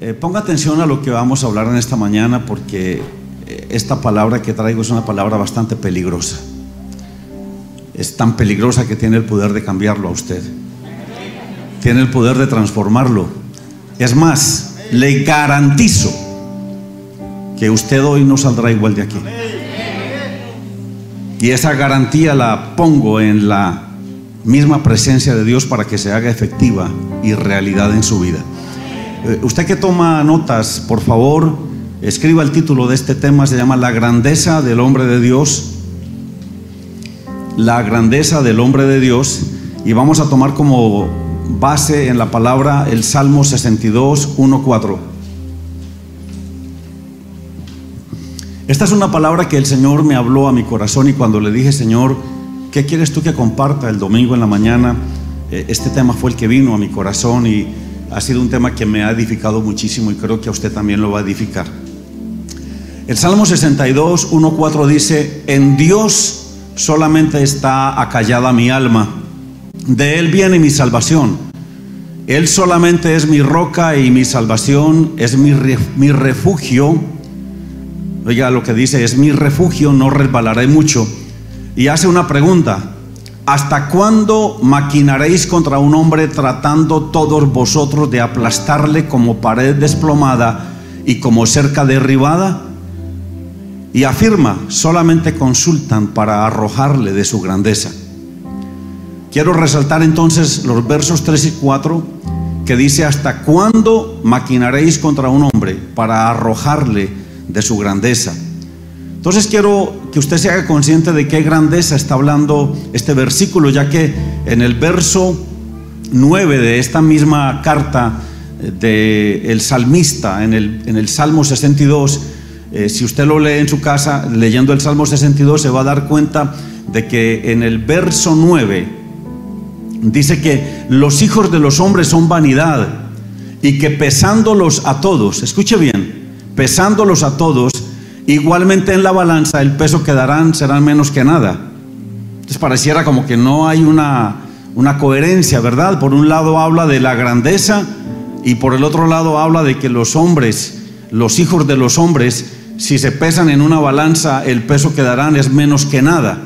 Eh, ponga atención a lo que vamos a hablar en esta mañana porque eh, esta palabra que traigo es una palabra bastante peligrosa. Es tan peligrosa que tiene el poder de cambiarlo a usted. Tiene el poder de transformarlo. Es más, le garantizo que usted hoy no saldrá igual de aquí. Y esa garantía la pongo en la misma presencia de Dios para que se haga efectiva y realidad en su vida. Eh, usted que toma notas, por favor, escriba el título de este tema, se llama La grandeza del hombre de Dios. La grandeza del hombre de Dios. Y vamos a tomar como base en la palabra el Salmo 62, 1, 4. Esta es una palabra que el Señor me habló a mi corazón y cuando le dije, Señor, ¿qué quieres tú que comparta el domingo en la mañana? Eh, este tema fue el que vino a mi corazón y ha sido un tema que me ha edificado muchísimo y creo que a usted también lo va a edificar. El Salmo 62, 1, 4 dice, en Dios solamente está acallada mi alma, de Él viene mi salvación. Él solamente es mi roca y mi salvación, es mi, mi refugio Oiga lo que dice, es mi refugio, no resbalaré mucho. Y hace una pregunta, ¿hasta cuándo maquinaréis contra un hombre tratando todos vosotros de aplastarle como pared desplomada y como cerca derribada? Y afirma, solamente consultan para arrojarle de su grandeza. Quiero resaltar entonces los versos 3 y 4 que dice, ¿hasta cuándo maquinaréis contra un hombre para arrojarle de su grandeza. Entonces quiero que usted se haga consciente de qué grandeza está hablando este versículo, ya que en el verso 9 de esta misma carta del el salmista, en el, en el Salmo 62, eh, si usted lo lee en su casa, leyendo el Salmo 62, se va a dar cuenta de que en el verso 9 dice que los hijos de los hombres son vanidad y que pesándolos a todos, escuche bien, pesándolos a todos, igualmente en la balanza el peso que darán serán menos que nada. Entonces pareciera como que no hay una, una coherencia, ¿verdad? Por un lado habla de la grandeza y por el otro lado habla de que los hombres, los hijos de los hombres, si se pesan en una balanza, el peso que darán es menos que nada.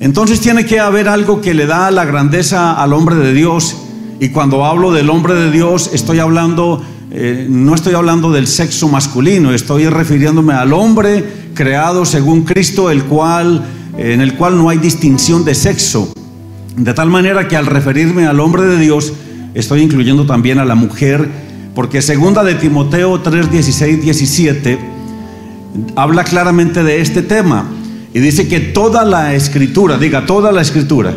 Entonces tiene que haber algo que le da la grandeza al hombre de Dios. Y cuando hablo del hombre de Dios, estoy hablando eh, no estoy hablando del sexo masculino, estoy refiriéndome al hombre creado según Cristo, el cual, en el cual no hay distinción de sexo. De tal manera que al referirme al hombre de Dios, estoy incluyendo también a la mujer, porque segunda de Timoteo 3, 16, 17, habla claramente de este tema. Y dice que toda la escritura, diga toda la escritura,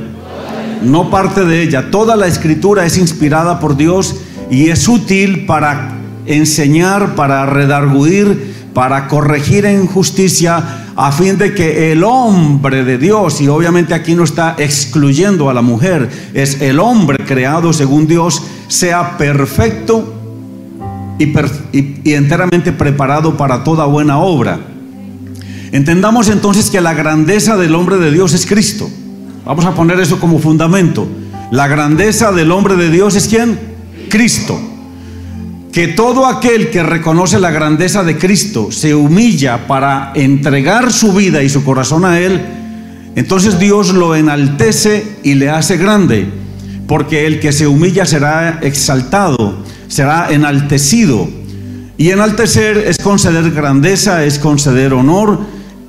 no parte de ella, toda la escritura es inspirada por Dios y es útil para enseñar, para redarguir, para corregir en justicia, a fin de que el hombre de Dios, y obviamente aquí no está excluyendo a la mujer, es el hombre creado según Dios, sea perfecto y, y enteramente preparado para toda buena obra. Entendamos entonces que la grandeza del hombre de Dios es Cristo. Vamos a poner eso como fundamento. La grandeza del hombre de Dios es quién? Cristo. Que todo aquel que reconoce la grandeza de Cristo se humilla para entregar su vida y su corazón a Él, entonces Dios lo enaltece y le hace grande, porque el que se humilla será exaltado, será enaltecido. Y enaltecer es conceder grandeza, es conceder honor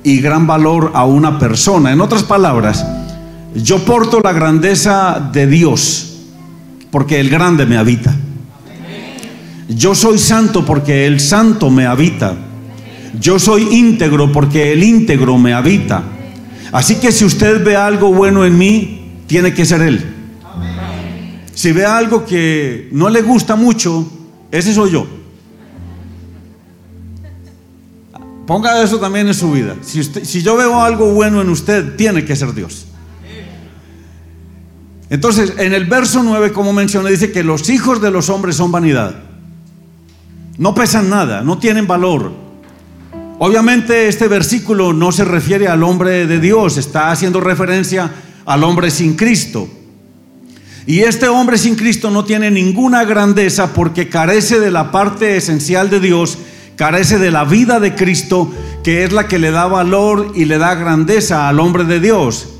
y gran valor a una persona. En otras palabras, yo porto la grandeza de Dios porque el grande me habita. Yo soy santo porque el santo me habita. Yo soy íntegro porque el íntegro me habita. Así que si usted ve algo bueno en mí, tiene que ser Él. Si ve algo que no le gusta mucho, ese soy yo. Ponga eso también en su vida. Si, si yo veo algo bueno en usted, tiene que ser Dios. Entonces, en el verso 9, como mencioné, dice que los hijos de los hombres son vanidad. No pesan nada, no tienen valor. Obviamente este versículo no se refiere al hombre de Dios, está haciendo referencia al hombre sin Cristo. Y este hombre sin Cristo no tiene ninguna grandeza porque carece de la parte esencial de Dios, carece de la vida de Cristo, que es la que le da valor y le da grandeza al hombre de Dios.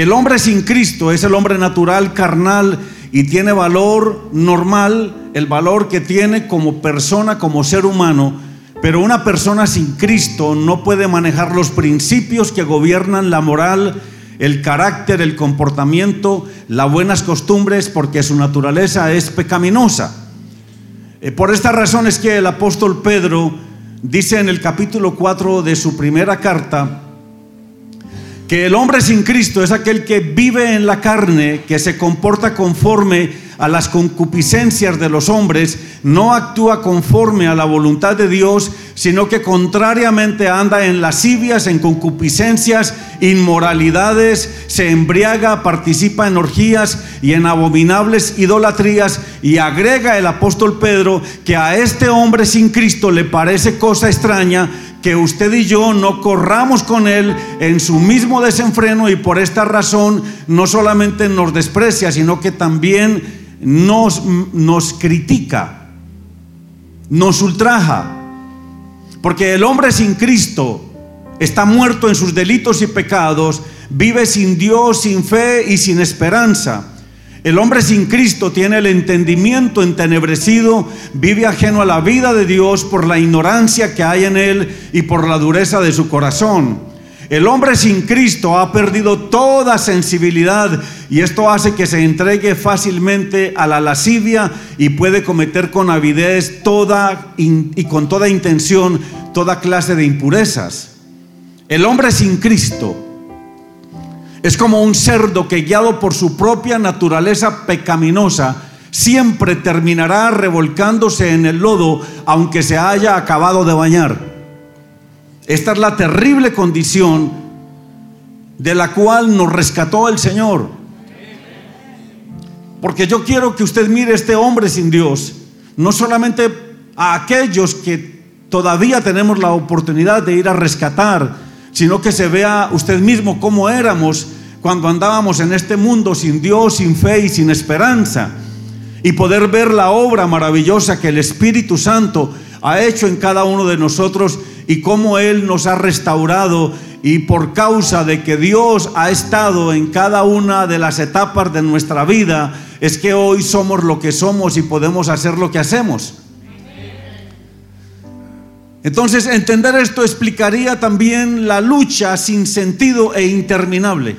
El hombre sin Cristo es el hombre natural, carnal, y tiene valor normal, el valor que tiene como persona, como ser humano, pero una persona sin Cristo no puede manejar los principios que gobiernan la moral, el carácter, el comportamiento, las buenas costumbres, porque su naturaleza es pecaminosa. Eh, por esta razón es que el apóstol Pedro dice en el capítulo 4 de su primera carta, que el hombre sin Cristo es aquel que vive en la carne, que se comporta conforme a las concupiscencias de los hombres, no actúa conforme a la voluntad de Dios, sino que contrariamente anda en lascivias, en concupiscencias, inmoralidades, se embriaga, participa en orgías y en abominables idolatrías, y agrega el apóstol Pedro que a este hombre sin Cristo le parece cosa extraña que usted y yo no corramos con Él en su mismo desenfreno y por esta razón no solamente nos desprecia, sino que también nos, nos critica, nos ultraja. Porque el hombre sin Cristo está muerto en sus delitos y pecados, vive sin Dios, sin fe y sin esperanza. El hombre sin Cristo tiene el entendimiento entenebrecido, vive ajeno a la vida de Dios por la ignorancia que hay en él y por la dureza de su corazón. El hombre sin Cristo ha perdido toda sensibilidad y esto hace que se entregue fácilmente a la lascivia y puede cometer con avidez toda y con toda intención toda clase de impurezas. El hombre sin Cristo es como un cerdo que guiado por su propia naturaleza pecaminosa, siempre terminará revolcándose en el lodo aunque se haya acabado de bañar. Esta es la terrible condición de la cual nos rescató el Señor. Porque yo quiero que usted mire este hombre sin Dios, no solamente a aquellos que todavía tenemos la oportunidad de ir a rescatar, sino que se vea usted mismo cómo éramos cuando andábamos en este mundo sin Dios, sin fe y sin esperanza. Y poder ver la obra maravillosa que el Espíritu Santo ha hecho en cada uno de nosotros y cómo Él nos ha restaurado y por causa de que Dios ha estado en cada una de las etapas de nuestra vida, es que hoy somos lo que somos y podemos hacer lo que hacemos. Entonces, entender esto explicaría también la lucha sin sentido e interminable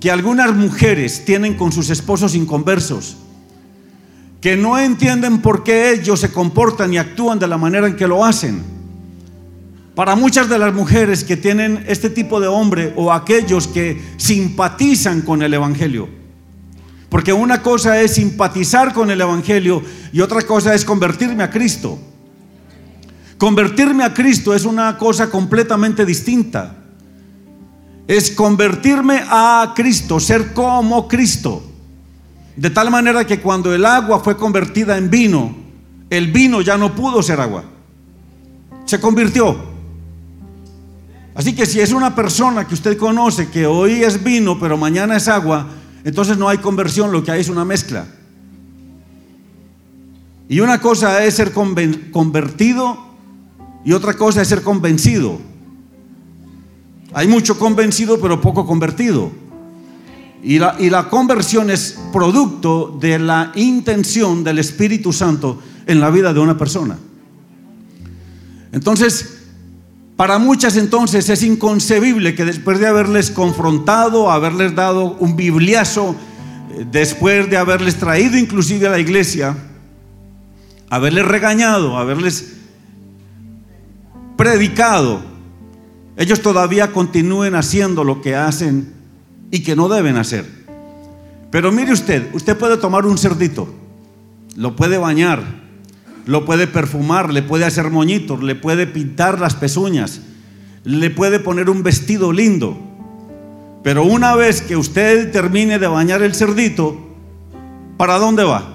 que algunas mujeres tienen con sus esposos inconversos, que no entienden por qué ellos se comportan y actúan de la manera en que lo hacen. Para muchas de las mujeres que tienen este tipo de hombre o aquellos que simpatizan con el Evangelio, porque una cosa es simpatizar con el Evangelio y otra cosa es convertirme a Cristo. Convertirme a Cristo es una cosa completamente distinta. Es convertirme a Cristo, ser como Cristo. De tal manera que cuando el agua fue convertida en vino, el vino ya no pudo ser agua. Se convirtió. Así que si es una persona que usted conoce que hoy es vino, pero mañana es agua, entonces no hay conversión, lo que hay es una mezcla. Y una cosa es ser convertido y otra cosa es ser convencido. Hay mucho convencido pero poco convertido. Y la, y la conversión es producto de la intención del Espíritu Santo en la vida de una persona. Entonces, para muchas entonces es inconcebible que después de haberles confrontado, haberles dado un bibliazo, después de haberles traído inclusive a la iglesia, haberles regañado, haberles predicado, ellos todavía continúen haciendo lo que hacen y que no deben hacer. Pero mire usted, usted puede tomar un cerdito, lo puede bañar, lo puede perfumar, le puede hacer moñitos, le puede pintar las pezuñas, le puede poner un vestido lindo. Pero una vez que usted termine de bañar el cerdito, ¿para dónde va?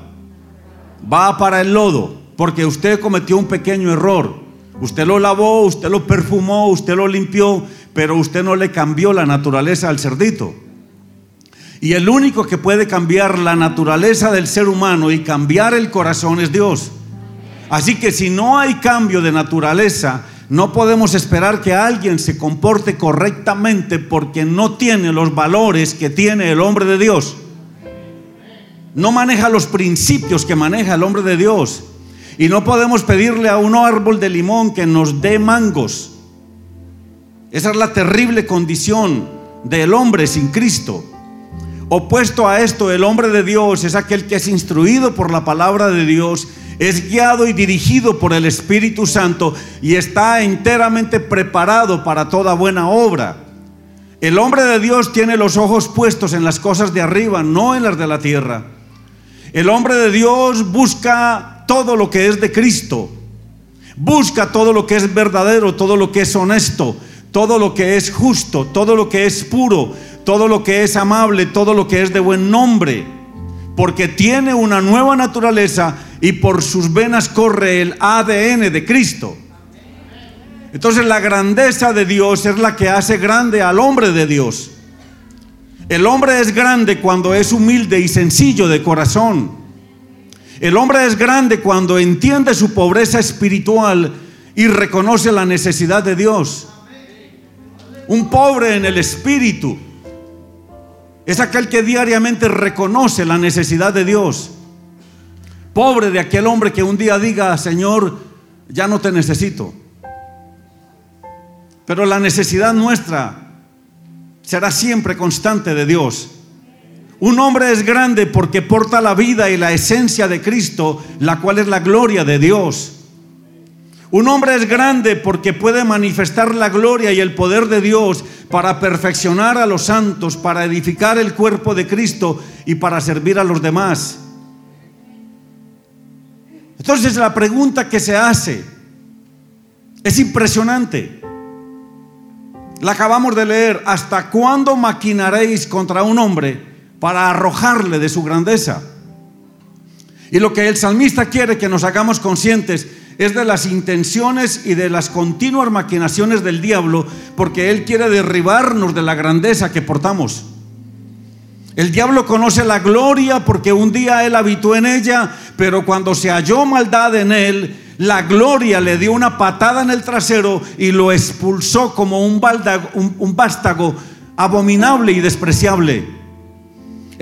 Va para el lodo, porque usted cometió un pequeño error. Usted lo lavó, usted lo perfumó, usted lo limpió, pero usted no le cambió la naturaleza al cerdito. Y el único que puede cambiar la naturaleza del ser humano y cambiar el corazón es Dios. Así que si no hay cambio de naturaleza, no podemos esperar que alguien se comporte correctamente porque no tiene los valores que tiene el hombre de Dios. No maneja los principios que maneja el hombre de Dios. Y no podemos pedirle a un árbol de limón que nos dé mangos. Esa es la terrible condición del hombre sin Cristo. Opuesto a esto, el hombre de Dios es aquel que es instruido por la palabra de Dios es guiado y dirigido por el Espíritu Santo y está enteramente preparado para toda buena obra. El hombre de Dios tiene los ojos puestos en las cosas de arriba, no en las de la tierra. El hombre de Dios busca todo lo que es de Cristo. Busca todo lo que es verdadero, todo lo que es honesto, todo lo que es justo, todo lo que es puro, todo lo que es amable, todo lo que es de buen nombre. Porque tiene una nueva naturaleza y por sus venas corre el ADN de Cristo. Entonces la grandeza de Dios es la que hace grande al hombre de Dios. El hombre es grande cuando es humilde y sencillo de corazón. El hombre es grande cuando entiende su pobreza espiritual y reconoce la necesidad de Dios. Un pobre en el espíritu es aquel que diariamente reconoce la necesidad de Dios. Pobre de aquel hombre que un día diga, Señor, ya no te necesito. Pero la necesidad nuestra será siempre constante de Dios. Un hombre es grande porque porta la vida y la esencia de Cristo, la cual es la gloria de Dios. Un hombre es grande porque puede manifestar la gloria y el poder de Dios para perfeccionar a los santos, para edificar el cuerpo de Cristo y para servir a los demás. Entonces la pregunta que se hace es impresionante. La acabamos de leer. ¿Hasta cuándo maquinaréis contra un hombre para arrojarle de su grandeza? Y lo que el salmista quiere que nos hagamos conscientes es de las intenciones y de las continuas maquinaciones del diablo, porque él quiere derribarnos de la grandeza que portamos. El diablo conoce la gloria porque un día él habitó en ella, pero cuando se halló maldad en él, la gloria le dio una patada en el trasero y lo expulsó como un, un, vástago abominable y despreciable.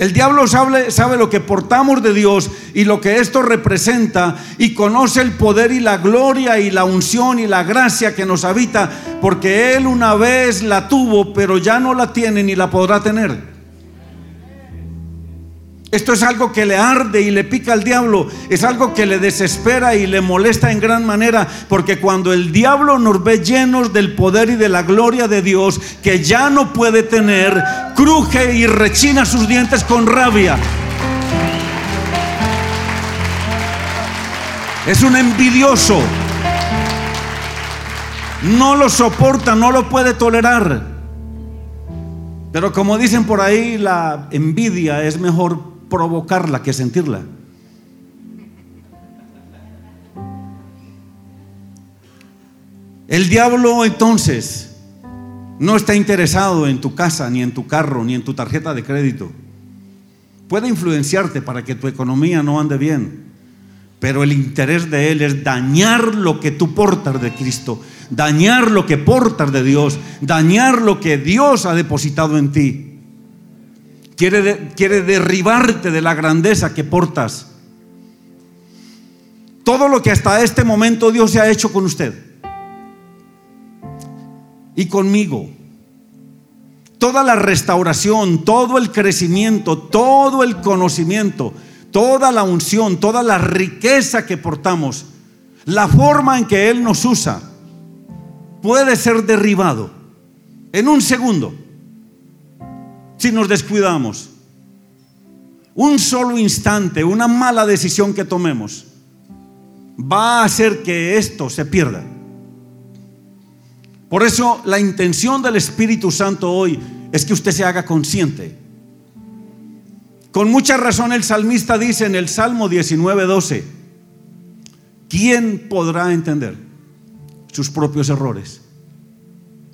El diablo sabe, sabe, lo que portamos de Dios y lo que esto representa y conoce el poder y la gloria y la unción y la gracia que nos habita, porque Él una vez la tuvo, pero ya no la tiene ni la podrá tener. Esto es algo que le arde y le pica al diablo, es algo que le desespera y le molesta en gran manera, porque cuando el diablo nos ve llenos del poder y de la gloria de Dios, que ya no puede tener, cruje y rechina sus dientes con rabia. Es un envidioso. No lo soporta, no lo puede tolerar. Pero como dicen por ahí, la envidia es mejor provocarla que sentirla. El diablo entonces no está interesado en tu casa, ni en tu carro, ni en tu tarjeta de crédito. Puede influenciarte para que tu economía no ande bien, pero el interés de él es dañar lo que tú portas de Cristo, dañar lo que portas de Dios, dañar lo que Dios ha depositado en ti. Quiere, derribarte de la grandeza que portas. Todo lo que hasta este momento Dios se ha hecho con usted y conmigo. Toda la restauración, todo el crecimiento, todo el conocimiento, toda la unción, toda la riqueza que portamos, la forma en que Él nos usa, puede ser derribado en un segundo si nos descuidamos. Un solo instante, una mala decisión que tomemos, va a hacer que esto se pierda. Por eso la intención del Espíritu Santo hoy es que usted se haga consciente. Con mucha razón el salmista dice en el Salmo 19:12, ¿quién podrá entender sus propios errores?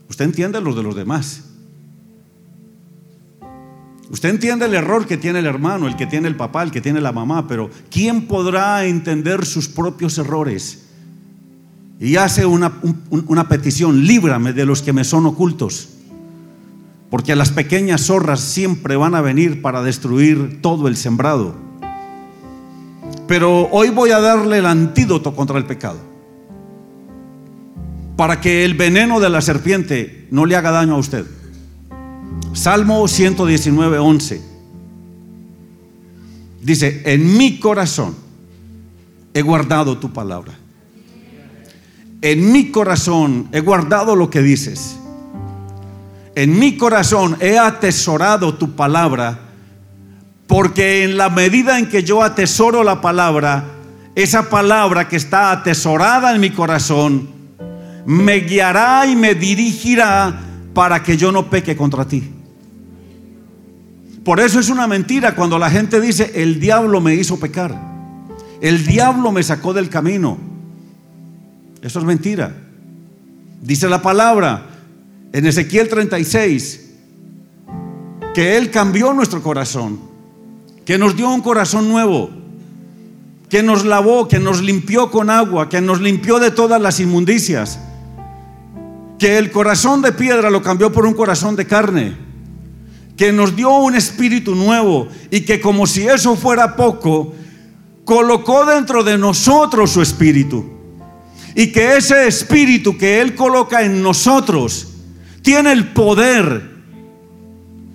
Usted entiende los de los demás. Usted entiende el error que tiene el hermano, el que tiene el papá, el que tiene la mamá, pero ¿quién podrá entender sus propios errores? Y hace una, una petición, líbrame de los que me son ocultos, porque las pequeñas zorras siempre van a venir para destruir todo el sembrado. Pero hoy voy a darle el antídoto contra el pecado, para que el veneno de la serpiente no le haga daño a usted. Salmo 119, 11. Dice, en mi corazón he guardado tu palabra. En mi corazón he guardado lo que dices. En mi corazón he atesorado tu palabra, porque en la medida en que yo atesoro la palabra, esa palabra que está atesorada en mi corazón, me guiará y me dirigirá para que yo no peque contra ti. Por eso es una mentira cuando la gente dice, el diablo me hizo pecar. El diablo me sacó del camino. Eso es mentira. Dice la palabra en Ezequiel 36 que Él cambió nuestro corazón, que nos dio un corazón nuevo, que nos lavó, que nos limpió con agua, que nos limpió de todas las inmundicias, que el corazón de piedra lo cambió por un corazón de carne que nos dio un espíritu nuevo y que como si eso fuera poco, colocó dentro de nosotros su espíritu. Y que ese espíritu que Él coloca en nosotros tiene el poder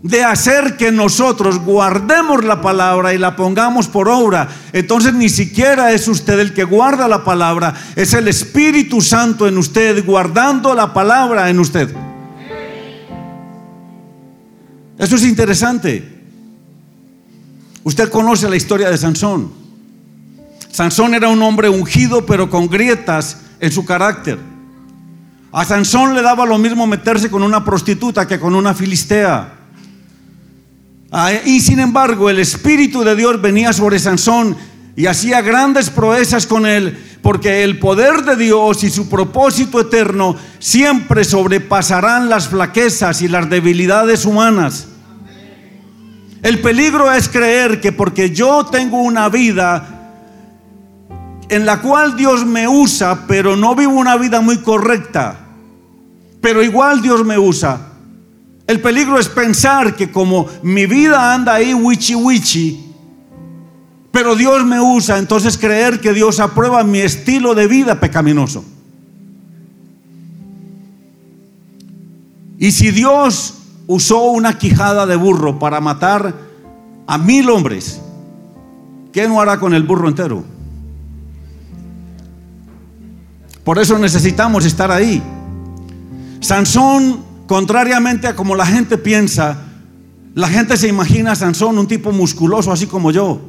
de hacer que nosotros guardemos la palabra y la pongamos por obra. Entonces ni siquiera es usted el que guarda la palabra, es el Espíritu Santo en usted, guardando la palabra en usted. Eso es interesante. Usted conoce la historia de Sansón. Sansón era un hombre ungido pero con grietas en su carácter. A Sansón le daba lo mismo meterse con una prostituta que con una filistea. Ah, y sin embargo, el Espíritu de Dios venía sobre Sansón y hacía grandes proezas con él, porque el poder de Dios y su propósito eterno siempre sobrepasarán las flaquezas y las debilidades humanas. El peligro es creer que porque yo tengo una vida en la cual Dios me usa, pero no vivo una vida muy correcta, pero igual Dios me usa. El peligro es pensar que como mi vida anda ahí wichi wichi, pero Dios me usa, entonces creer que Dios aprueba mi estilo de vida pecaminoso. Y si Dios usó una quijada de burro para matar a mil hombres, ¿qué no hará con el burro entero? Por eso necesitamos estar ahí. Sansón, contrariamente a como la gente piensa, la gente se imagina a Sansón un tipo musculoso así como yo.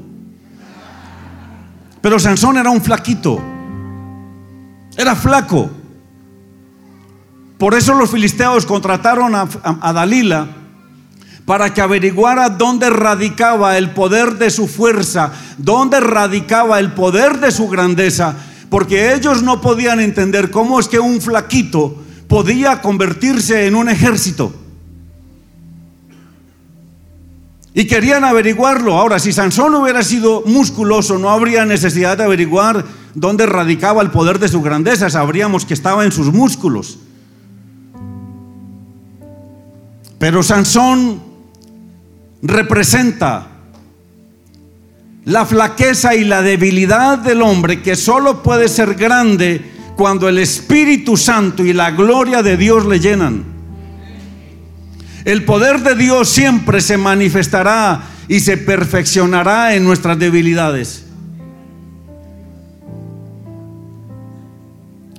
Pero Sansón era un flaquito. Era flaco. Por eso los filisteos contrataron a, Dalila para que averiguara dónde radicaba el poder de su fuerza, dónde radicaba el poder de su grandeza, porque ellos no podían entender cómo es que un flaquito podía convertirse en un ejército. Y querían averiguarlo. Ahora, si Sansón hubiera sido musculoso, no habría necesidad de averiguar dónde radicaba el poder de su grandeza. Sabríamos que estaba en sus músculos. Pero Sansón representa la flaqueza y la debilidad del hombre que solo puede ser grande cuando el Espíritu Santo y la gloria de Dios le llenan. El poder de Dios siempre se manifestará y se perfeccionará en nuestras debilidades.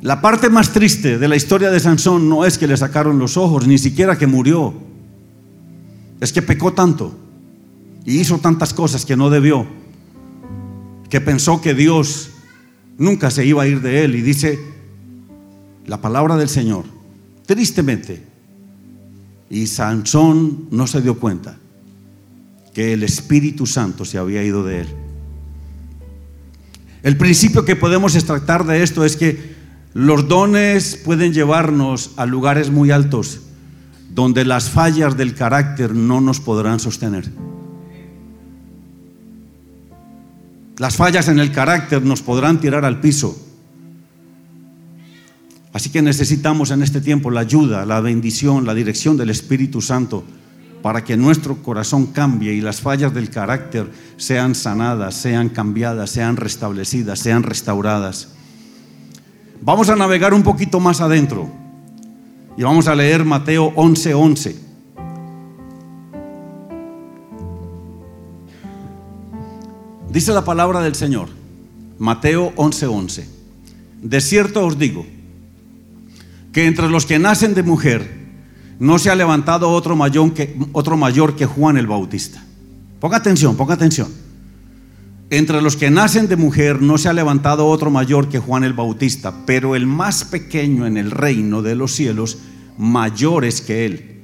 La parte más triste de la historia de Sansón no es que le sacaron los ojos, ni siquiera que murió es que pecó tanto y hizo tantas cosas que no debió, que pensó que Dios nunca se iba a ir de él. Y dice la palabra del Señor, tristemente, y Sansón no se dio cuenta que el Espíritu Santo se había ido de él. El principio que podemos extractar de esto es que los dones pueden llevarnos a lugares muy altos, donde las fallas del carácter no nos podrán sostener. Las fallas en el carácter nos podrán tirar al piso. Así que necesitamos en este tiempo la ayuda, la bendición, la dirección del Espíritu Santo para que nuestro corazón cambie y las fallas del carácter sean sanadas, sean cambiadas, sean restablecidas, sean restauradas. Vamos a navegar un poquito más adentro y vamos a leer Mateo 11:11. 11. Dice la palabra del Señor, Mateo 11:11. 11. De cierto os digo que entre los que nacen de mujer, no se ha levantado otro mayor que, otro mayor que Juan el Bautista. Ponga atención, ponga atención. Entre los que nacen de mujer no se ha levantado otro mayor que Juan el Bautista, pero el más pequeño en el reino de los cielos, mayor es que él.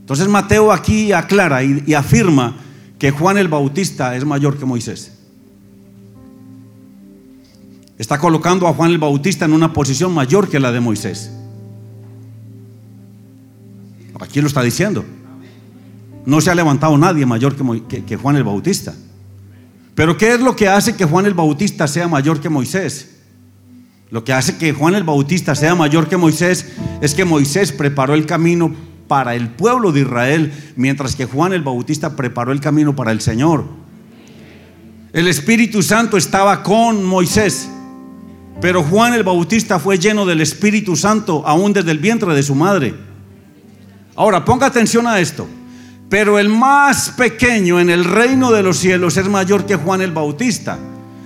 Entonces Mateo aquí aclara y afirma que Juan el Bautista es mayor que Moisés. Está colocando a Juan el Bautista en una posición mayor que la de Moisés. Aquí lo está diciendo. No se ha levantado nadie mayor que, Juan el Bautista. Pero ¿qué es lo que hace que Juan el Bautista sea mayor que Moisés? Lo que hace que Juan el Bautista sea mayor que Moisés es que Moisés preparó el camino para el pueblo de Israel, mientras que Juan el Bautista preparó el camino para el Señor. El Espíritu Santo estaba con Moisés, pero Juan el Bautista fue lleno del Espíritu Santo aún desde el vientre de su madre. Ahora, ponga atención a esto. Pero el más pequeño en el reino de los cielos es mayor que Juan el Bautista.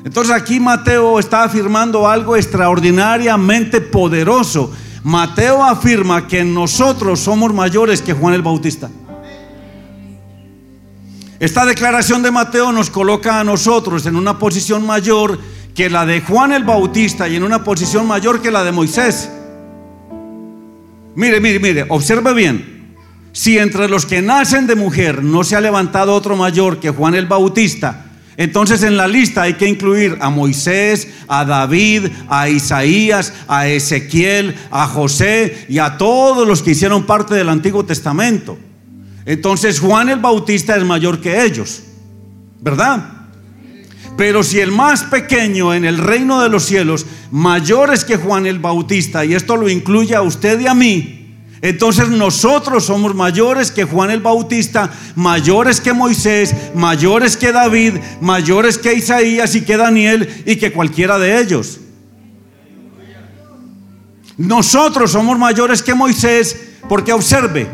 Entonces aquí Mateo está afirmando algo extraordinariamente poderoso. Mateo afirma que nosotros somos mayores que Juan el Bautista. Esta declaración de Mateo nos coloca a nosotros en una posición mayor que la de Juan el Bautista y en una posición mayor que la de Moisés. Mire, mire, mire, observe bien. Si entre los que nacen de mujer no se ha levantado otro mayor que Juan el Bautista, entonces en la lista hay que incluir a Moisés, a David, a Isaías, a Ezequiel, a José y a todos los que hicieron parte del Antiguo Testamento. Entonces Juan el Bautista es mayor que ellos, ¿verdad? Pero si el más pequeño en el reino de los cielos, mayor es que Juan el Bautista, y esto lo incluye a usted y a mí, entonces nosotros somos mayores que Juan el Bautista, mayores que Moisés, mayores que David, mayores que Isaías y que Daniel y que cualquiera de ellos. Nosotros somos mayores que Moisés porque observe,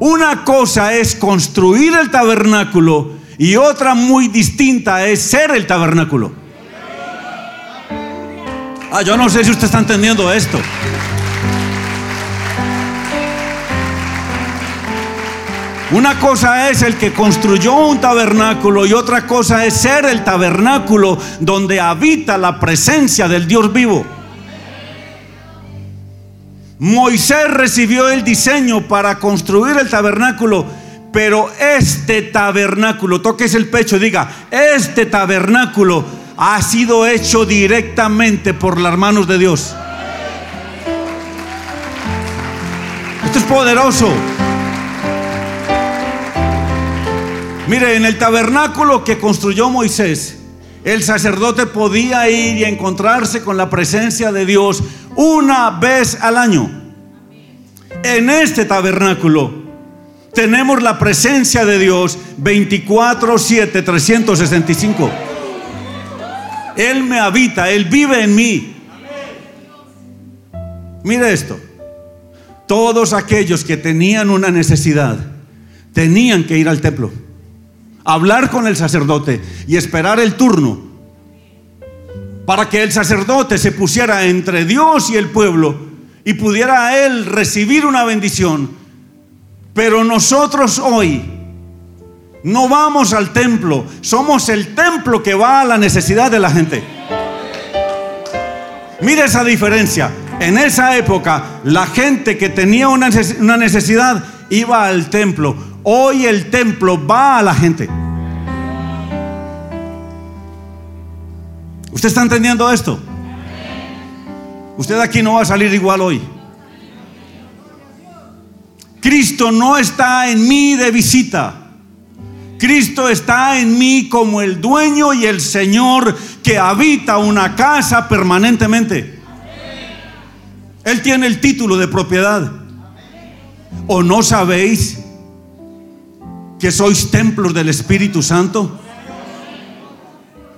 una cosa es construir el tabernáculo y otra muy distinta es ser el tabernáculo. Ah, yo no sé si usted está entendiendo esto. Una cosa es el que construyó un tabernáculo y otra cosa es ser el tabernáculo donde habita la presencia del Dios vivo. Moisés recibió el diseño para construir el tabernáculo, pero este tabernáculo, toques el pecho, diga, este tabernáculo ha sido hecho directamente por las manos de Dios. Esto es poderoso. Mire, en el tabernáculo que construyó Moisés, el sacerdote podía ir y encontrarse con la presencia de Dios una vez al año. En este tabernáculo tenemos la presencia de Dios 24, 7, 365. Él me habita, Él vive en mí. Mire esto. Todos aquellos que tenían una necesidad tenían que ir al templo hablar con el sacerdote y esperar el turno para que el sacerdote se pusiera entre Dios y el pueblo y pudiera a él recibir una bendición. Pero nosotros hoy no vamos al templo, somos el templo que va a la necesidad de la gente. Mire esa diferencia. En esa época, la gente que tenía una necesidad iba al templo. Hoy el templo va a la gente. ¿Usted está entendiendo esto? Usted aquí no va a salir igual hoy. Cristo no está en mí de visita. Cristo está en mí como el dueño y el Señor que habita una casa permanentemente. Él tiene el título de propiedad. ¿O no sabéis que sois templos del Espíritu Santo?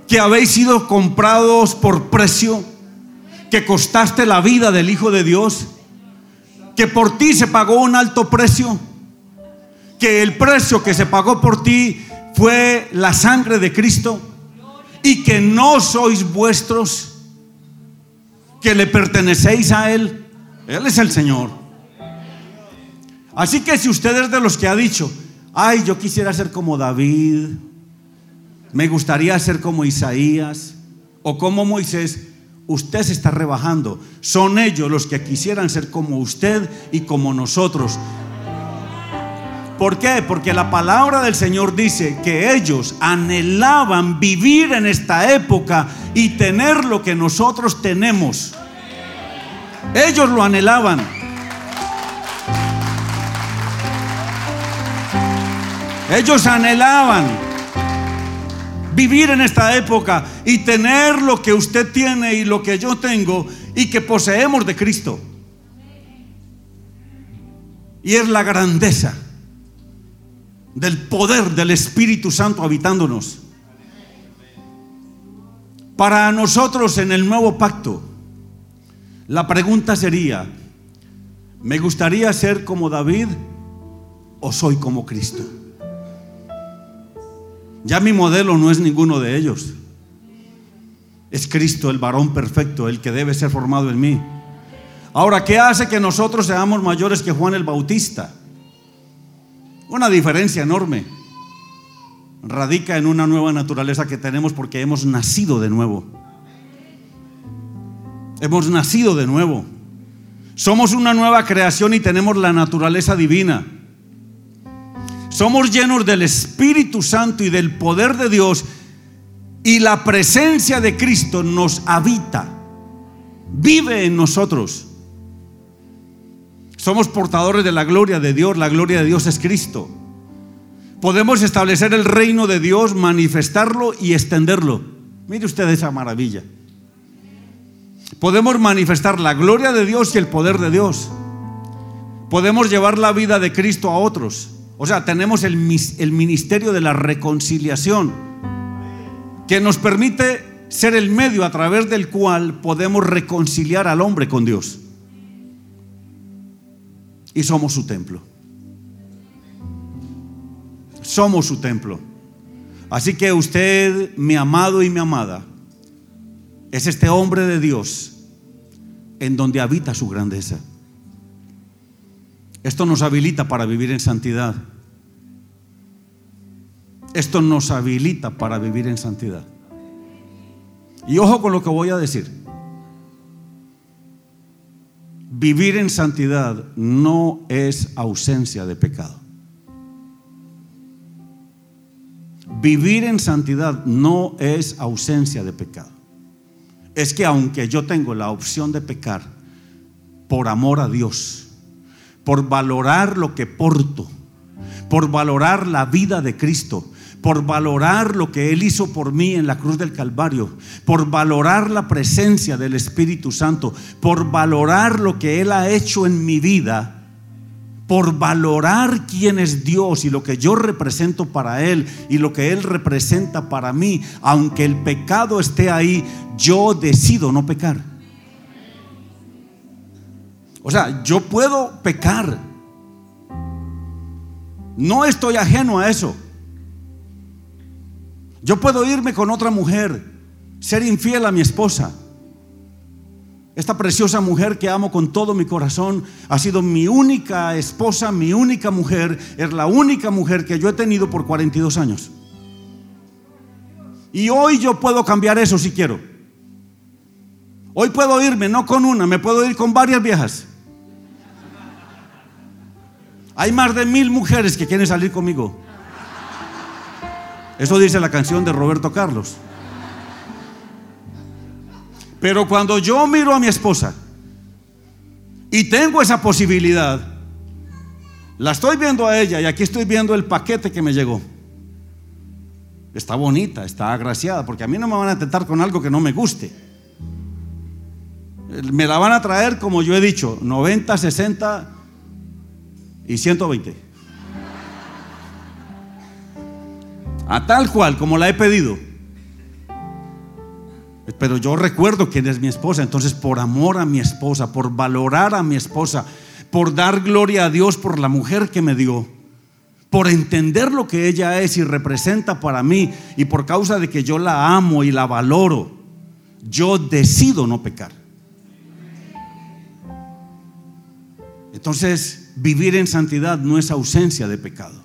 Que habéis sido comprados por precio, que costaste la vida del Hijo de Dios, que por ti se pagó un alto precio, que el precio que se pagó por ti fue la sangre de Cristo y que no sois vuestros, que le pertenecéis a Él. Él es el Señor. Así que si usted es de los que ha dicho, ay, yo quisiera ser como David, me gustaría ser como Isaías o como Moisés, usted se está rebajando. Son ellos los que quisieran ser como usted y como nosotros. ¿Por qué? Porque la palabra del Señor dice que ellos anhelaban vivir en esta época y tener lo que nosotros tenemos. Ellos lo anhelaban. Ellos anhelaban vivir en esta época y tener lo que usted tiene y lo que yo tengo y que poseemos de Cristo. Y es la grandeza del poder del Espíritu Santo habitándonos. Para nosotros en el nuevo pacto, la pregunta sería, ¿me gustaría ser como David o soy como Cristo? Ya mi modelo no es ninguno de ellos. Es Cristo, el varón perfecto, el que debe ser formado en mí. Ahora, ¿qué hace que nosotros seamos mayores que Juan el Bautista? Una diferencia enorme. Radica en una nueva naturaleza que tenemos porque hemos nacido de nuevo. Hemos nacido de nuevo. Somos una nueva creación y tenemos la naturaleza divina. Somos llenos del Espíritu Santo y del poder de Dios y la presencia de Cristo nos habita, vive en nosotros. Somos portadores de la gloria de Dios, la gloria de Dios es Cristo. Podemos establecer el reino de Dios, manifestarlo y extenderlo. Mire usted esa maravilla. Podemos manifestar la gloria de Dios y el poder de Dios. Podemos llevar la vida de Cristo a otros. O sea, tenemos el, ministerio de la reconciliación que nos permite ser el medio a través del cual podemos reconciliar al hombre con Dios. Y somos su templo. Somos su templo. Así que usted, mi amado y mi amada, es este hombre de Dios en donde habita su grandeza. Esto nos habilita para vivir en santidad. Esto nos habilita para vivir en santidad. Y ojo con lo que voy a decir. Vivir en santidad no es ausencia de pecado. Vivir en santidad no es ausencia de pecado. Es que aunque yo tengo la opción de pecar por amor a Dios, por valorar lo que porto, por valorar la vida de Cristo, por valorar lo que Él hizo por mí en la cruz del Calvario, por valorar la presencia del Espíritu Santo, por valorar lo que Él ha hecho en mi vida, por valorar quién es Dios y lo que yo represento para Él y lo que Él representa para mí, aunque el pecado esté ahí, yo decido no pecar. O sea, yo puedo pecar. No estoy ajeno a eso. Yo puedo irme con otra mujer, ser infiel a mi esposa. Esta preciosa mujer que amo con todo mi corazón ha sido mi única esposa, mi única mujer, es la única mujer que yo he tenido por 42 años. Y hoy yo puedo cambiar eso si quiero. Hoy puedo irme no con una, me puedo ir con varias viejas. Hay más de mil mujeres que quieren salir conmigo. Eso dice la canción de Roberto Carlos. Pero cuando yo miro a mi esposa y tengo esa posibilidad, La estoy viendo a ella y aquí estoy viendo el paquete que me llegó. Está bonita, está agraciada, porque a mí no me van a tentar con algo que no me guste. Me la van a traer, como yo he dicho, 90, 60 y 120. A tal cual, como la he pedido. Pero yo recuerdo quién es mi esposa, entonces por amor a mi esposa, por valorar a mi esposa, por dar gloria a Dios por la mujer que me dio, por entender lo que ella es y representa para mí y por causa de que yo la amo y la valoro, yo decido no pecar. Entonces, vivir en santidad no es ausencia de pecado.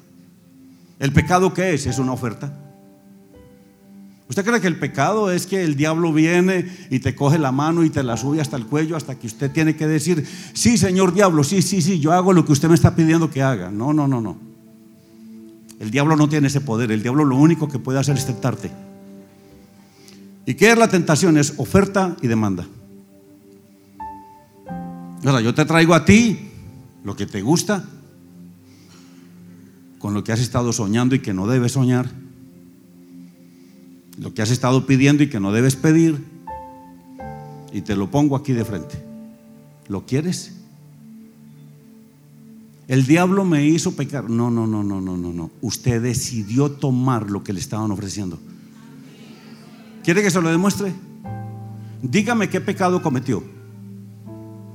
¿El pecado qué es? Es una oferta. ¿Usted cree que el pecado es que el diablo viene y te coge la mano y te la sube hasta el cuello hasta que usted tiene que decir, sí, señor diablo, sí, sí, sí, yo hago lo que usted me está pidiendo que haga? No, no, no, no. El diablo no tiene ese poder. El diablo lo único que puede hacer es tentarte. ¿Y qué es la tentación? Es oferta y demanda. O sea, yo te traigo a ti lo que te gusta, con lo que has estado soñando y que no debes soñar lo que has estado pidiendo y que no debes pedir, y te lo pongo aquí de frente. ¿Lo quieres? El diablo me hizo pecar. No, no, no, no, no, no, no. Usted decidió tomar lo que le estaban ofreciendo. ¿Quiere que se lo demuestre? Dígame qué pecado cometió.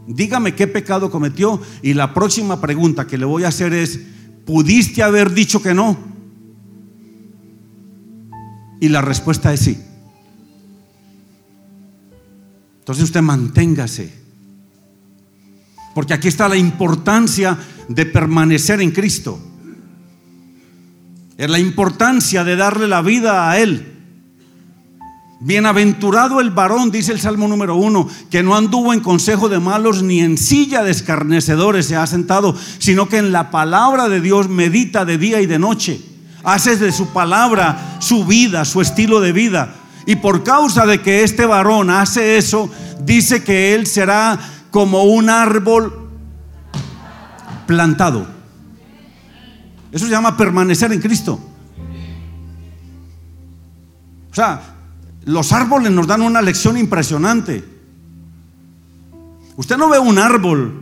Dígame qué pecado cometió y la próxima pregunta que le voy a hacer es, ¿pudiste haber dicho que no? Y la respuesta es sí. Entonces usted manténgase. Porque aquí está la importancia de permanecer en Cristo. Es la importancia de darle la vida a Él. Bienaventurado el varón, dice el Salmo número uno, que no anduvo en consejo de malos ni en silla de escarnecedores se ha sentado, sino que en la palabra de Dios medita de día y de noche hace de su palabra su vida, su estilo de vida. Y por causa de que este varón hace eso, dice que él será como un árbol plantado. Eso se llama permanecer en Cristo. O sea, los árboles nos dan una lección impresionante. Usted no ve un árbol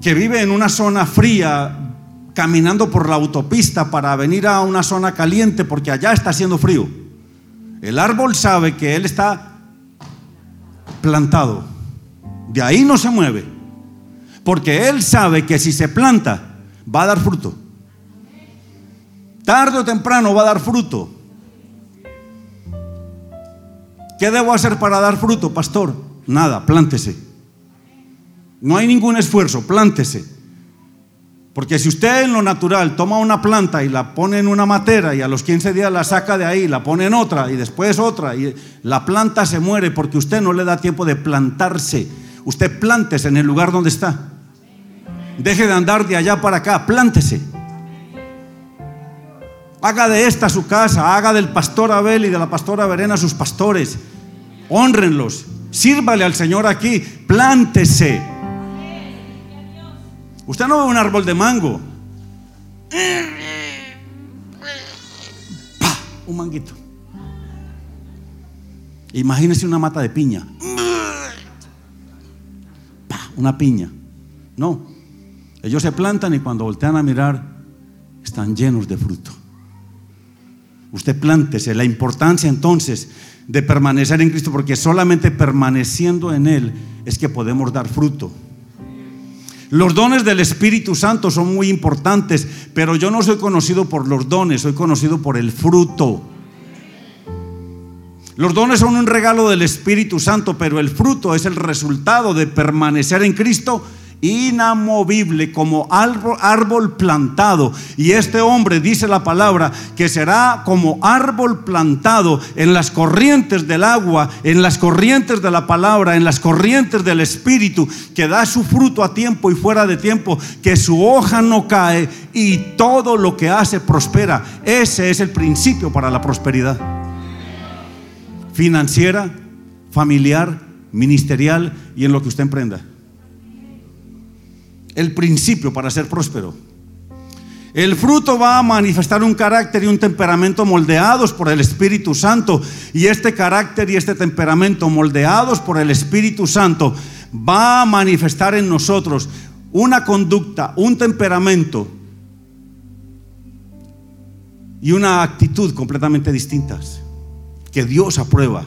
que vive en una zona fría, caminando por la autopista para venir a una zona caliente porque allá está haciendo frío. El árbol sabe que él está plantado. De ahí no se mueve. Porque él sabe que si se planta, va a dar fruto. Tarde o temprano va a dar fruto. ¿Qué debo hacer para dar fruto, pastor? Nada, plántese. No hay ningún esfuerzo, plántese. Porque si usted en lo natural toma una planta y la pone en una matera y a los 15 días la saca de ahí, la pone en otra y después otra y la planta se muere porque usted no le da tiempo de plantarse. Usted plántese en el lugar donde está. Deje de andar de allá para acá, plántese. Haga de esta su casa, haga del pastor Abel y de la pastora Verena sus pastores. Honrenlos, sírvale al Señor aquí, plántese. Usted no ve un árbol de mango. Un manguito. Imagínese una mata de piña. Una piña. No. Ellos se plantan y cuando voltean a mirar, están llenos de fruto. Usted plántese. La importancia entonces de permanecer en Cristo, porque solamente permaneciendo en Él es que podemos dar fruto. Los dones del Espíritu Santo son muy importantes, pero yo no soy conocido por los dones, soy conocido por el fruto. Los dones son un regalo del Espíritu Santo, pero el fruto es el resultado de permanecer en Cristo inamovible como árbol plantado. Y este hombre dice la palabra que será como árbol plantado en las corrientes del agua, en las corrientes de la palabra, en las corrientes del Espíritu, que da su fruto a tiempo y fuera de tiempo, que su hoja no cae y todo lo que hace prospera. Ese es el principio para la prosperidad. Financiera, familiar, ministerial y en lo que usted emprenda. El principio para ser próspero. El fruto va a manifestar un carácter y un temperamento moldeados por el Espíritu Santo. Y este carácter y este temperamento moldeados por el Espíritu Santo va a manifestar en nosotros una conducta, un temperamento y una actitud completamente distintas que Dios aprueba.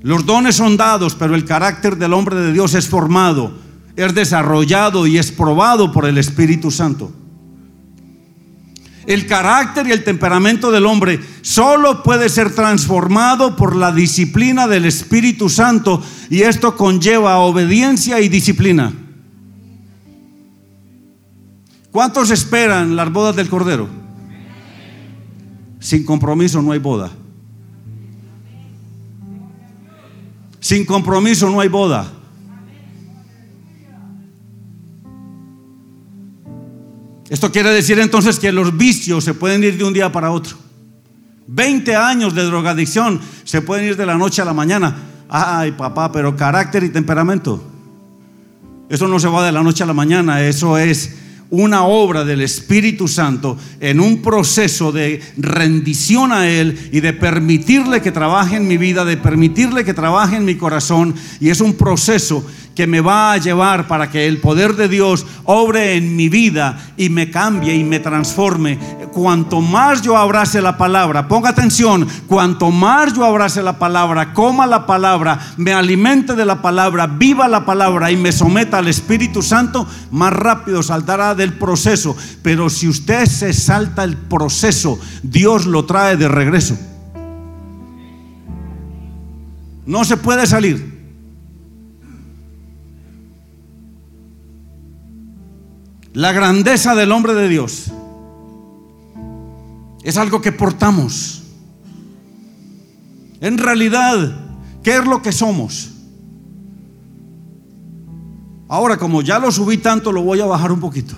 Los dones son dados, pero el carácter del hombre de Dios es formado, es desarrollado y es probado por el Espíritu Santo. El carácter y el temperamento del hombre solo puede ser transformado por la disciplina del Espíritu Santo y esto conlleva obediencia y disciplina. ¿Cuántos esperan las bodas del Cordero? Sin compromiso no hay boda. Sin compromiso no hay boda. Esto quiere decir entonces que los vicios se pueden ir de un día para otro. 20 años de drogadicción se pueden ir de la noche a la mañana. Ay, papá, pero carácter y temperamento. Eso no se va de la noche a la mañana, eso es una obra del Espíritu Santo en un proceso de rendición a Él y de permitirle que trabaje en mi vida, de permitirle que trabaje en mi corazón. Y es un proceso que me va a llevar para que el poder de Dios obre en mi vida y me cambie y me transforme. Cuanto más yo abrace la palabra, ponga atención, cuanto más yo abrace la palabra, coma la palabra, me alimente de la palabra, viva la palabra y me someta al Espíritu Santo, más rápido saltará del proceso. Pero si usted se salta el proceso, Dios lo trae de regreso. No se puede salir. La grandeza del hombre de Dios es algo que portamos. En realidad, ¿qué es lo que somos? Ahora, como ya lo subí tanto, lo voy a bajar un poquito.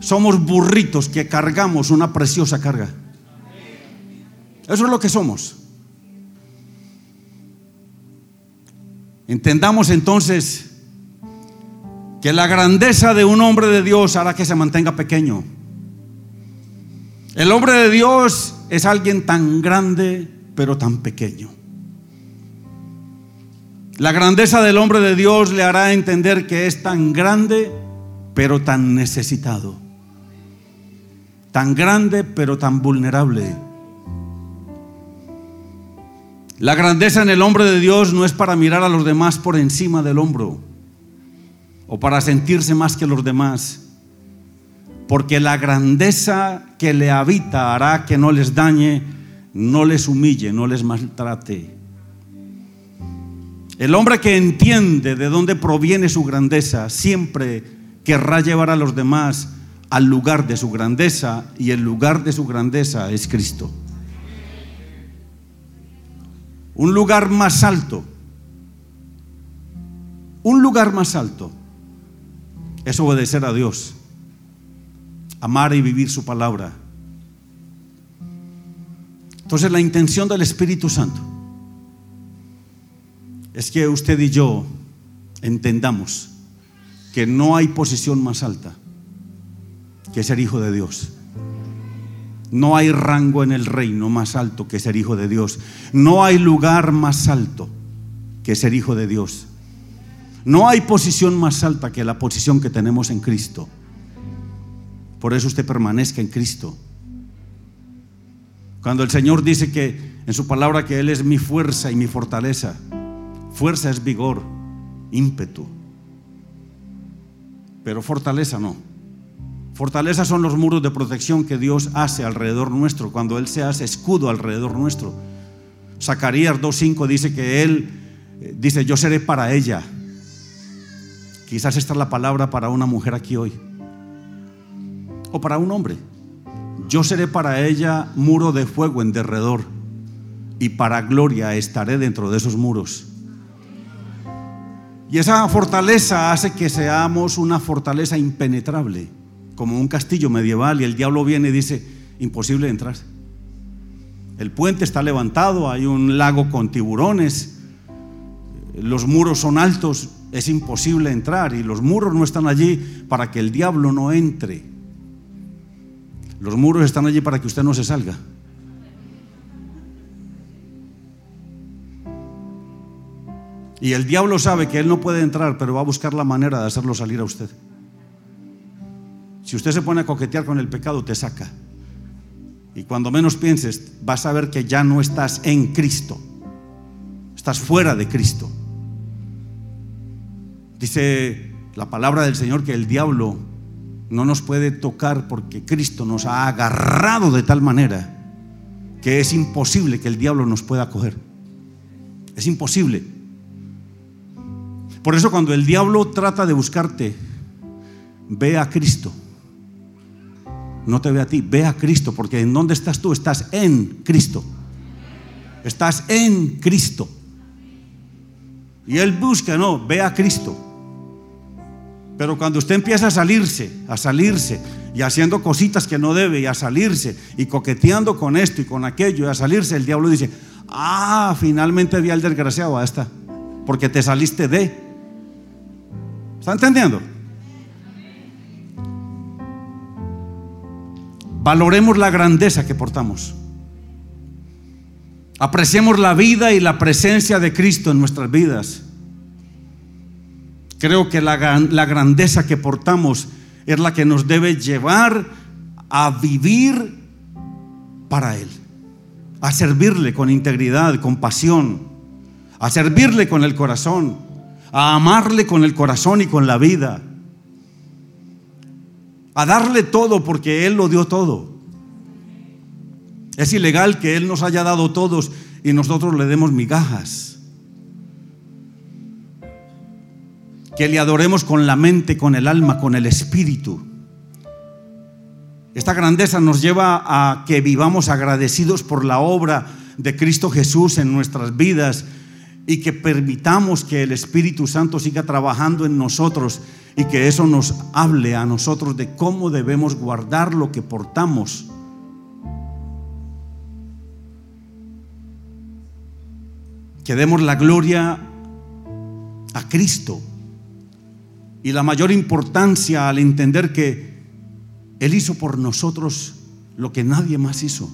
Somos burritos que cargamos una preciosa carga. Eso es lo que somos. Entendamos entonces que la grandeza de un hombre de Dios hará que se mantenga pequeño. El hombre de Dios es alguien tan grande, pero tan pequeño. La grandeza del hombre de Dios le hará entender que es tan grande, pero tan necesitado. Tan grande, pero tan vulnerable. La grandeza en el hombre de Dios no es para mirar a los demás por encima del hombro o para sentirse más que los demás, porque la grandeza que le habita hará que no les dañe, no les humille, no les maltrate. El hombre que entiende de dónde proviene su grandeza siempre querrá llevar a los demás al lugar de su grandeza y el lugar de su grandeza es Cristo. Un lugar más alto. Un lugar más alto es obedecer a Dios, amar y vivir su palabra. Entonces la intención del Espíritu Santo es que usted y yo entendamos que no hay posición más alta que ser hijo de Dios. No hay rango en el reino más alto que ser hijo de Dios. No hay lugar más alto que ser hijo de Dios. No hay posición más alta que la posición que tenemos en Cristo. Por eso usted permanezca en Cristo. Cuando el Señor dice que en su palabra que Él es mi fuerza y mi fortaleza, fuerza es vigor, ímpetu, pero fortaleza no. Fortaleza son los muros de protección que Dios hace alrededor nuestro, cuando Él se hace escudo alrededor nuestro. Zacarías 2.5 dice que Él eh, dice, yo seré para ella Quizás esta es la palabra para una mujer aquí hoy. O para un hombre. Yo seré para ella muro de fuego en derredor. Y para gloria estaré dentro de esos muros. Y esa fortaleza hace que seamos una fortaleza impenetrable, como un castillo medieval. Y el diablo viene y dice, imposible entrar. El puente está levantado, hay un lago con tiburones, los muros son altos, es imposible entrar y los muros no están allí para que el diablo no entre. Los muros están allí para que usted no se salga. Y el diablo sabe que él no puede entrar, pero va a buscar la manera de hacerlo salir a usted. Si usted se pone a coquetear con el pecado, te saca. Y cuando menos pienses, vas a ver que ya no estás en Cristo. Estás fuera de Cristo. Dice la palabra del Señor que el diablo no nos puede tocar porque Cristo nos ha agarrado de tal manera que es imposible que el diablo nos pueda coger. Es imposible. Por eso cuando el diablo trata de buscarte, ve a Cristo. No te ve a ti, ve a Cristo, porque ¿en dónde estás tú? Estás en Cristo. Estás en Cristo. Y él busca, no, ve a Cristo. Pero cuando usted empieza a salirse, a salirse y haciendo cositas que no debe y a salirse y coqueteando con esto y con aquello y a salirse, el diablo dice, ah, finalmente vi al desgraciado, a esta, porque te saliste de. ¿Está entendiendo? Valoremos la grandeza que portamos. Apreciemos la vida y la presencia de Cristo en nuestras vidas. Creo que la, grandeza que portamos es la que nos debe llevar a vivir para Él, a servirle con integridad, con pasión, a servirle con el corazón a amarle con el corazón y con la vida, a darle todo porque Él lo dio todo. Es ilegal que Él nos haya dado todos y nosotros le demos migajas. Que le adoremos con la mente, con el alma, con el espíritu. Esta grandeza nos lleva a que vivamos agradecidos por la obra de Cristo Jesús en nuestras vidas y que permitamos que el Espíritu Santo siga trabajando en nosotros y que eso nos hable a nosotros de cómo debemos guardar lo que portamos. Que demos la gloria a Cristo y la mayor importancia al entender que Él hizo por nosotros lo que nadie más hizo.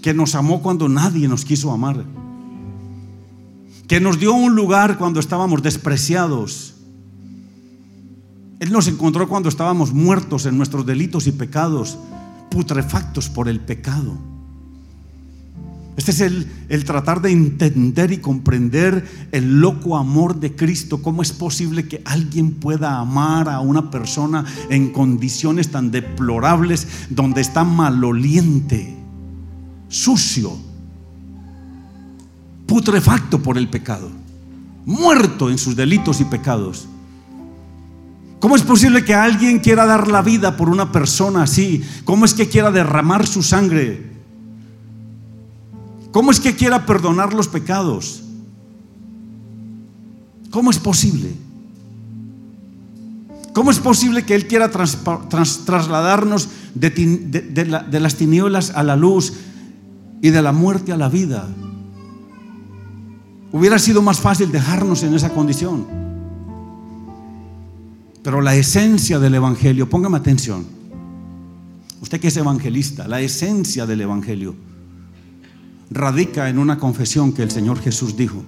Que nos amó cuando nadie nos quiso amar que nos dio un lugar cuando estábamos despreciados. Él nos encontró cuando estábamos muertos en nuestros delitos y pecados, putrefactos por el pecado. Este es el, el, tratar de entender y comprender el loco amor de Cristo. ¿Cómo es posible que alguien pueda amar a una persona en condiciones tan deplorables donde está maloliente, sucio? putrefacto por el pecado, muerto en sus delitos y pecados. ¿Cómo es posible que alguien quiera dar la vida por una persona así? ¿Cómo es que quiera derramar su sangre? ¿Cómo es que quiera perdonar los pecados? ¿Cómo es posible? ¿Cómo es posible que Él quiera trasladarnos de, de las tinieblas a la luz y de la muerte a la vida? Hubiera sido más fácil dejarnos en esa condición. Pero la esencia del Evangelio, póngame atención, usted que es evangelista, la esencia del Evangelio radica en una confesión que el Señor Jesús dijo.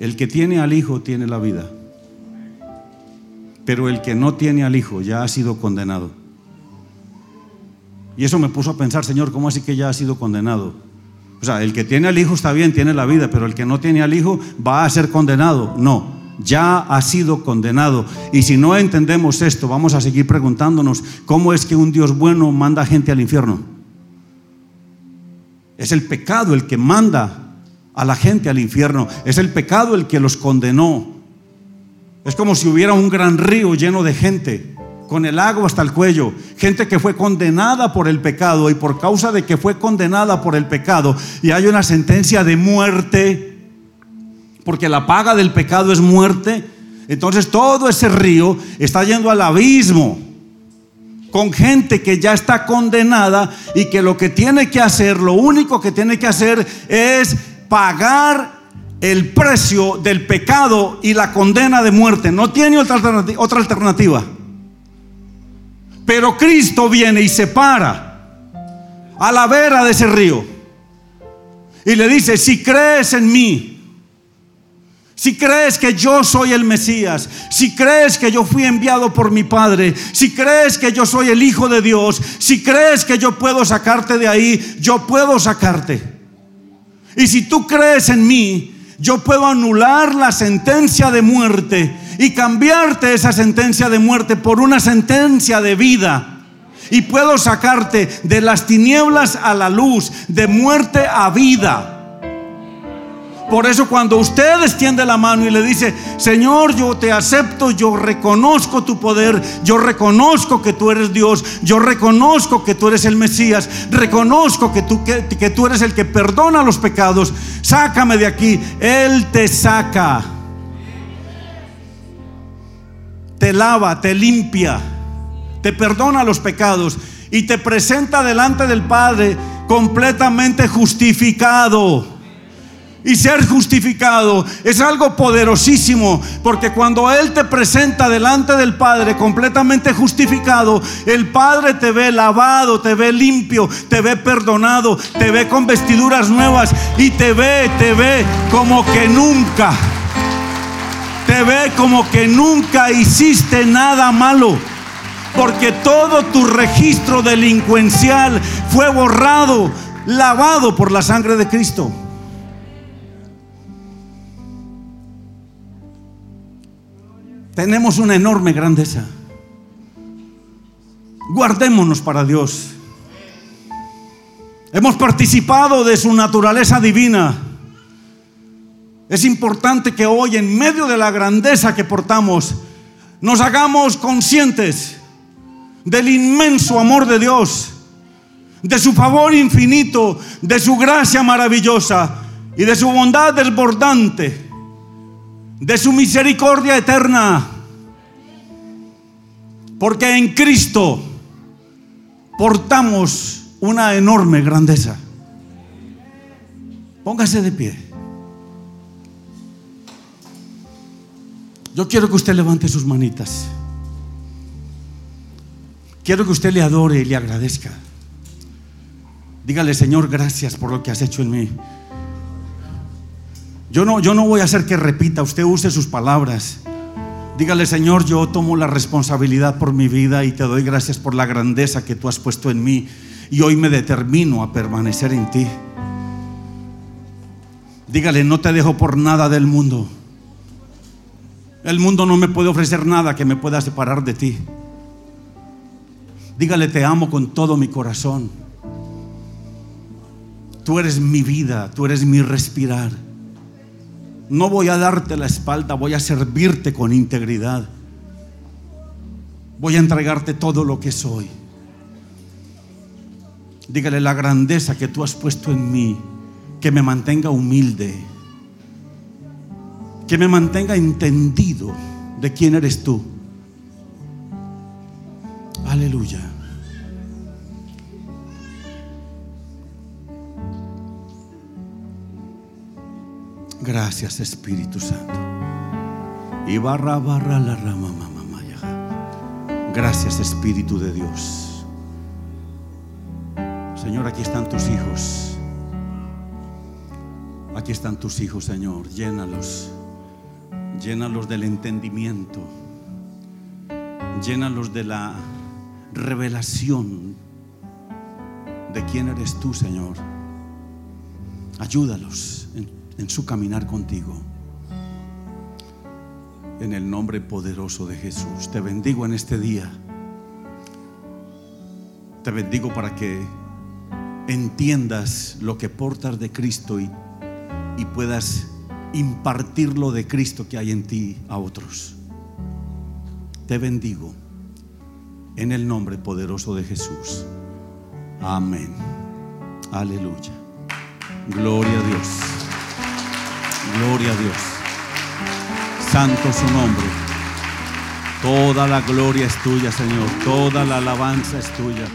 El que tiene al Hijo tiene la vida, pero el que no tiene al Hijo ya ha sido condenado. Y eso me puso a pensar, Señor, ¿cómo así que ya ha sido condenado? O sea, el que tiene al Hijo está bien, tiene la vida, pero el que no tiene al Hijo va a ser condenado. No, ya ha sido condenado. Y si no entendemos esto, vamos a seguir preguntándonos, ¿cómo es que un Dios bueno manda gente al infierno? Es el pecado el que manda a la gente al infierno. Es el pecado el que los condenó. Es como si hubiera un gran río lleno de gente con el agua hasta el cuello, gente que fue condenada por el pecado y por causa de que fue condenada por el pecado y hay una sentencia de muerte, porque la paga del pecado es muerte, entonces todo ese río está yendo al abismo con gente que ya está condenada y que lo que tiene que hacer, lo único que tiene que hacer es pagar el precio del pecado y la condena de muerte. No tiene otra alternativa. Otra alternativa. Pero Cristo viene y se para a la vera de ese río y le dice, si crees en mí, si crees que yo soy el Mesías, si crees que yo fui enviado por mi Padre, si crees que yo soy el Hijo de Dios, si crees que yo puedo sacarte de ahí, yo puedo sacarte. Y si tú crees en mí, yo puedo anular la sentencia de muerte y cambiarte esa sentencia de muerte por una sentencia de vida. Y puedo sacarte de las tinieblas a la luz, de muerte a vida. Por eso cuando usted extiende la mano y le dice, Señor, yo te acepto, yo reconozco tu poder, yo reconozco que tú eres Dios, yo reconozco que tú eres el Mesías, reconozco que tú, que, que tú eres el que perdona los pecados, sácame de aquí, Él te saca, te lava, te limpia, te perdona los pecados y te presenta delante del Padre completamente justificado y ser justificado es algo poderosísimo, porque cuando Él te presenta delante del Padre completamente justificado, el Padre te ve lavado, te ve limpio, te ve perdonado, te ve con vestiduras nuevas y te ve, te ve como que nunca, te ve como que nunca hiciste nada malo. Porque todo tu registro delincuencial fue borrado, lavado por la sangre de Cristo. Tenemos una enorme grandeza. Guardémonos para Dios. Hemos participado de su naturaleza divina. Es importante que hoy, en medio de la grandeza que portamos, nos hagamos conscientes del inmenso amor de Dios, de su favor infinito, de su gracia maravillosa y de su bondad desbordante de su misericordia eterna. Porque en Cristo portamos una enorme grandeza. Póngase de pie. Yo quiero que usted levante sus manitas. Quiero que usted le adore y le agradezca. Dígale, Señor, gracias por lo que has hecho en mí. Yo no, yo no voy a hacer que repita, usted use sus palabras. Dígale, Señor, yo tomo la responsabilidad por mi vida y te doy gracias por la grandeza que tú has puesto en mí. Y hoy me determino a permanecer en ti. Dígale, no te dejo por nada del mundo. El mundo no me puede ofrecer nada que me pueda separar de ti. Dígale, te amo con todo mi corazón. Tú eres mi vida, tú eres mi respirar. No voy a darte la espalda, voy a servirte con integridad. Voy a entregarte todo lo que soy. Dígale la grandeza que tú has puesto en mí, que me mantenga humilde, que me mantenga entendido de quién eres tú. Gracias Espíritu Santo. Y barra barra la rama mamá Gracias Espíritu de Dios. Señor, aquí están tus hijos. Aquí están tus hijos, Señor. Llénalos. Llénalos del entendimiento. Llénalos de la revelación de quién eres tú, Señor. Ayúdalos en su caminar contigo. En el nombre poderoso de Jesús. Te bendigo en este día. Te bendigo para que entiendas lo que portas de Cristo y, y puedas impartir lo de Cristo que hay en ti a otros. Te bendigo en el nombre poderoso de Jesús. Amén. Aleluya. Gloria a Dios. Gloria a Dios. Santo su nombre. Toda la gloria es tuya, Señor. Toda la alabanza es tuya.